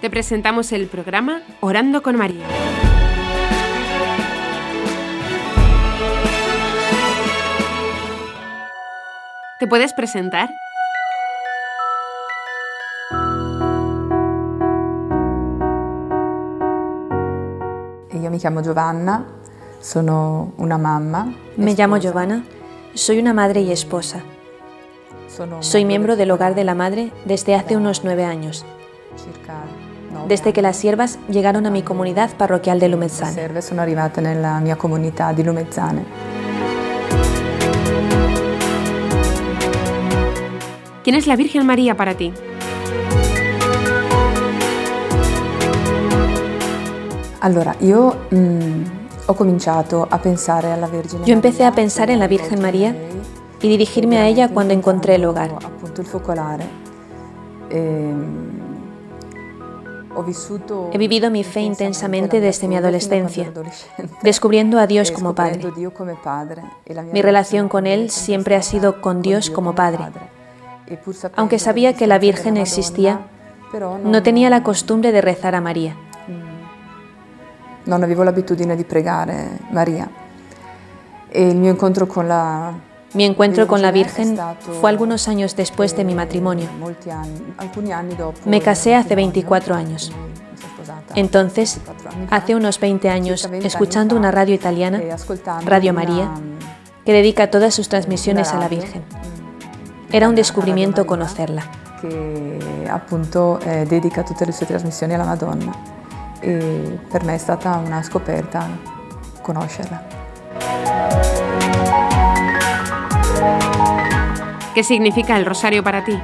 te presentamos el programa Orando con María. ¿Te puedes presentar? Io mi chiamo Giovanna, sono una mamma. Me llamo Giovanna, soy una madre y esposa. Soy miembro del Hogar de la Madre desde hace unos nueve años, desde que las siervas llegaron a mi comunidad parroquial de Lumezzane. serve sono arrivate nella mia comunità di Lumezzane. ¿Quién es la Virgen María para ti? Allora, io mm, ho cominciato a pensare alla Vergine Yo empecé a pensar en la Virgen María y dirigirme a ella cuando encontré el hogar. appunto il focolare. Vissuto He vivido mi fe intensamente desde mi adolescencia, descubriendo a Dios como Padre. Mi relación con Él siempre ha sido con Dios Dio como Padre. Aunque sabía que la Virgen existía, No tenía la costumbre de rezar a María. non avevo l'abitudine di pregare Maria. E il mio incontro con la Mi encuentro con la Virgen fue algunos años después de mi matrimonio. eh, dopo Me casé hace matrimonio, 24 años. Entonces, 24 anni fa, hace unos 20 años, circa 20 escuchando una radio italiana, e ascoltando Radio María, que dedica todas sus transmisiones a la Virgen. Era un descubrimiento conocerla. che appunto eh, dedica tutte le sue trasmissioni alla Madonna e per me è stata una scoperta conoscerla. ¿Qué significa el rosario para ti?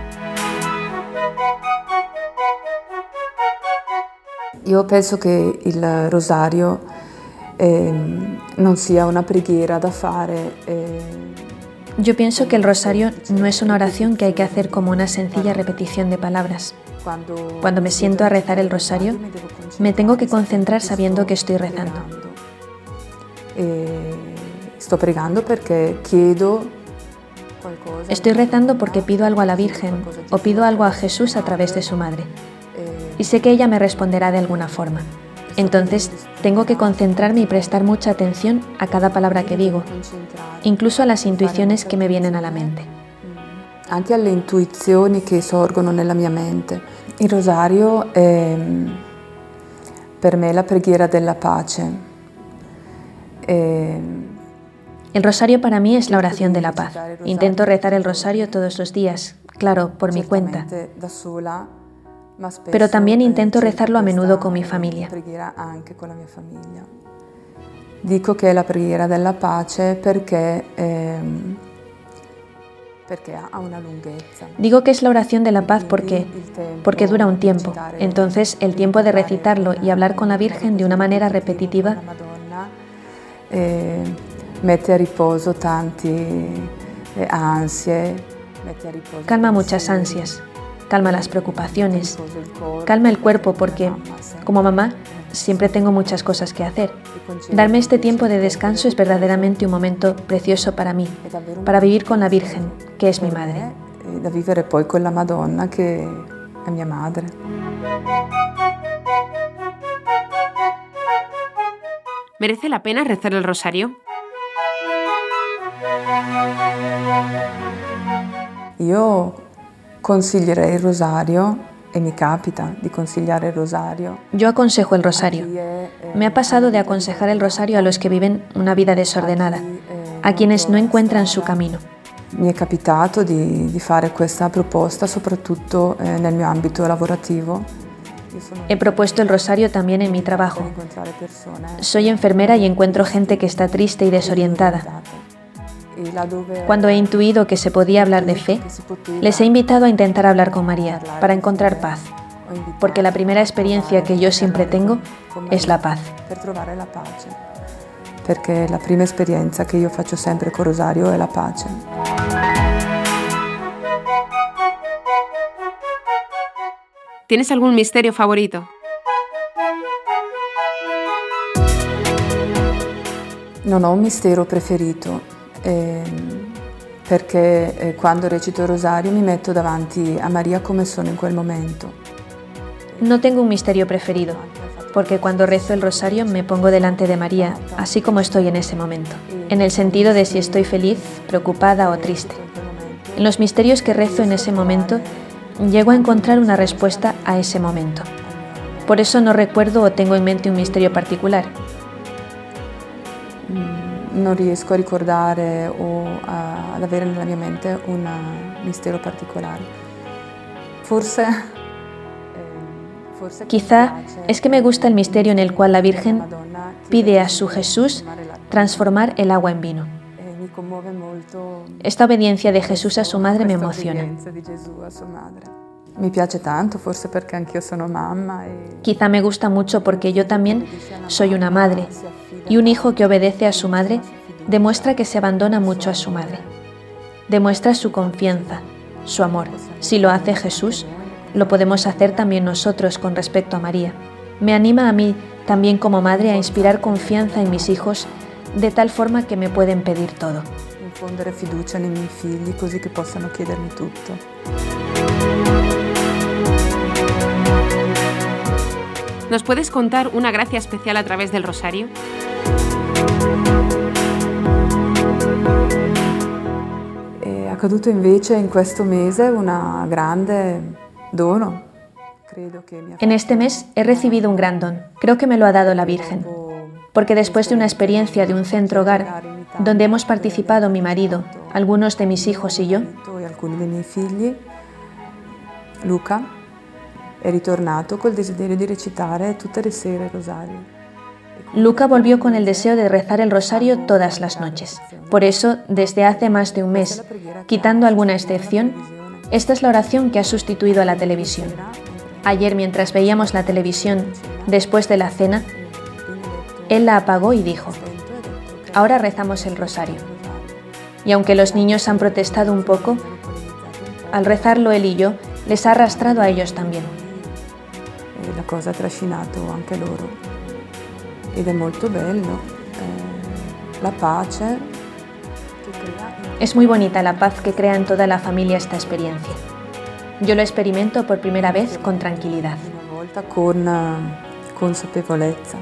Io penso che il rosario ehm, non sia una preghiera da fare eh, Yo pienso que el rosario no es una oración que hay que hacer como una sencilla repetición de palabras. Cuando me siento a rezar el rosario, me tengo que concentrar sabiendo que estoy rezando. E sto pregando perché chiedo. Estoy rezando porque pido algo a la Virgen o pido algo a Jesús a través de su madre. Y sé que ella me responderá de alguna forma. Entonces, tengo que concentrarme y prestar mucha atención a cada palabra que digo, incluso a las intuiciones que me vienen a la mente. anche alle intuizioni che sorgono nella mia mente. Il rosario è per me la preghiera della pace. E El rosario para mí es la oración de la paz. Intento rezar el rosario todos los días, claro, por mi cuenta. Pero también intento rezarlo a menudo con mi familia. Dico che è la preghiera della pace perché, ehm. Digo que es la oración de la paz porque, porque dura un tiempo. Entonces, el tiempo de recitarlo y hablar con la Virgen de una manera repetitiva Eh, mette a riposo tanti eh, ansie, mette a riposo calma muchas ansias, calma las preocupaciones, calma el cuerpo porque, como mamá, siempre tengo muchas cosas que hacer. Darme este tiempo de descanso es verdaderamente un momento precioso para mí, para vivir con la Virgen, que es mi madre. me, e da vivere poi con la Madonna che è mia madre. ¿Merece la pena rezar el rosario? Io consiglierei il rosario e mi capita di consigliare il rosario. Yo aconsejo el rosario. Eh, Me ha pasado de aconsejar el rosario a los que viven una vida desordenada, eh, a quienes no encuentran su camino. Mi è capitato di, di fare questa proposta soprattutto eh, nel mio ambito lavorativo. He propuesto el rosario también en mi trabajo. persone Soy enfermera y encuentro gente que está triste y desorientada. Cuando he intuido que se podía hablar de fe, les he invitado a intentar hablar con María para encontrar paz, porque la primera experiencia que yo siempre tengo es la paz. trovare la esperienza che io faccio sempre con Rosario è la pace. ¿Tienes algún misterio favorito? Non ho un mistero preferito, ehm, perché eh, quando recito il rosario mi metto davanti a Maria come sono in quel momento. No tengo un misterio preferido, porque cuando rezo el rosario me pongo delante de María, así como estoy en ese momento, en el sentido de si estoy feliz, preocupada o triste. En los misterios que rezo en ese momento, llego a encontrar una respuesta a ese momento. Por eso no recuerdo o tengo en mente un misterio particular. Mm, no riesco a ricordare o ad avere nella mia mente un misterio particolare. Forse ehm, Quizá es que me gusta el misterio en el cual la Virgen pide a su Jesús transformar el agua en vino. Esta obediencia de Jesús a su madre me emociona. Me piace tanto, forse perché anch'io sono mamma. E Quizá me gusta mucho porque yo también soy una madre y un hijo que obedece a su madre demuestra que se abandona mucho a su madre. Demuestra su confianza, su amor. Si lo hace Jesús, lo podemos hacer también nosotros con respecto a María. Me anima a mí también como madre a inspirar confianza en mis hijos de tal forma que me pueden pedir todo. Infondere fiducia nei miei figli così che possano chiedermi tutto. ¿Nos puedes contar una gracia especial a través del rosario? È accaduto invece in questo mese una grande dono. En este mes he recibido un gran don. Creo que me lo ha dado la Virgen. Porque después de una experiencia de un centro hogar donde hemos participado mi marido, algunos de mis hijos y yo, Luca è ritornato col desiderio di recitare tutte le sere il. Luca volvió con el deseo de rezar el rosario todas las noches. Por eso, desde hace más de un mes, quitando alguna excepción, esta es la oración que ha sustituido a la televisión. Ayer, mientras veíamos la televisión, después de la cena, él la apagó y dijo, ahora rezamos el rosario. Y aunque los niños han protestado un poco, al rezarlo él y yo, les ha arrastrado a ellos también. Cosa ha trascinato anche loro ed è molto bello. Eh, la pace Es muy bonita la paz que crea en toda la familia esta experiencia. Yo lo experimento por primera vez con tranquilidad. Una volta con consapevolezza.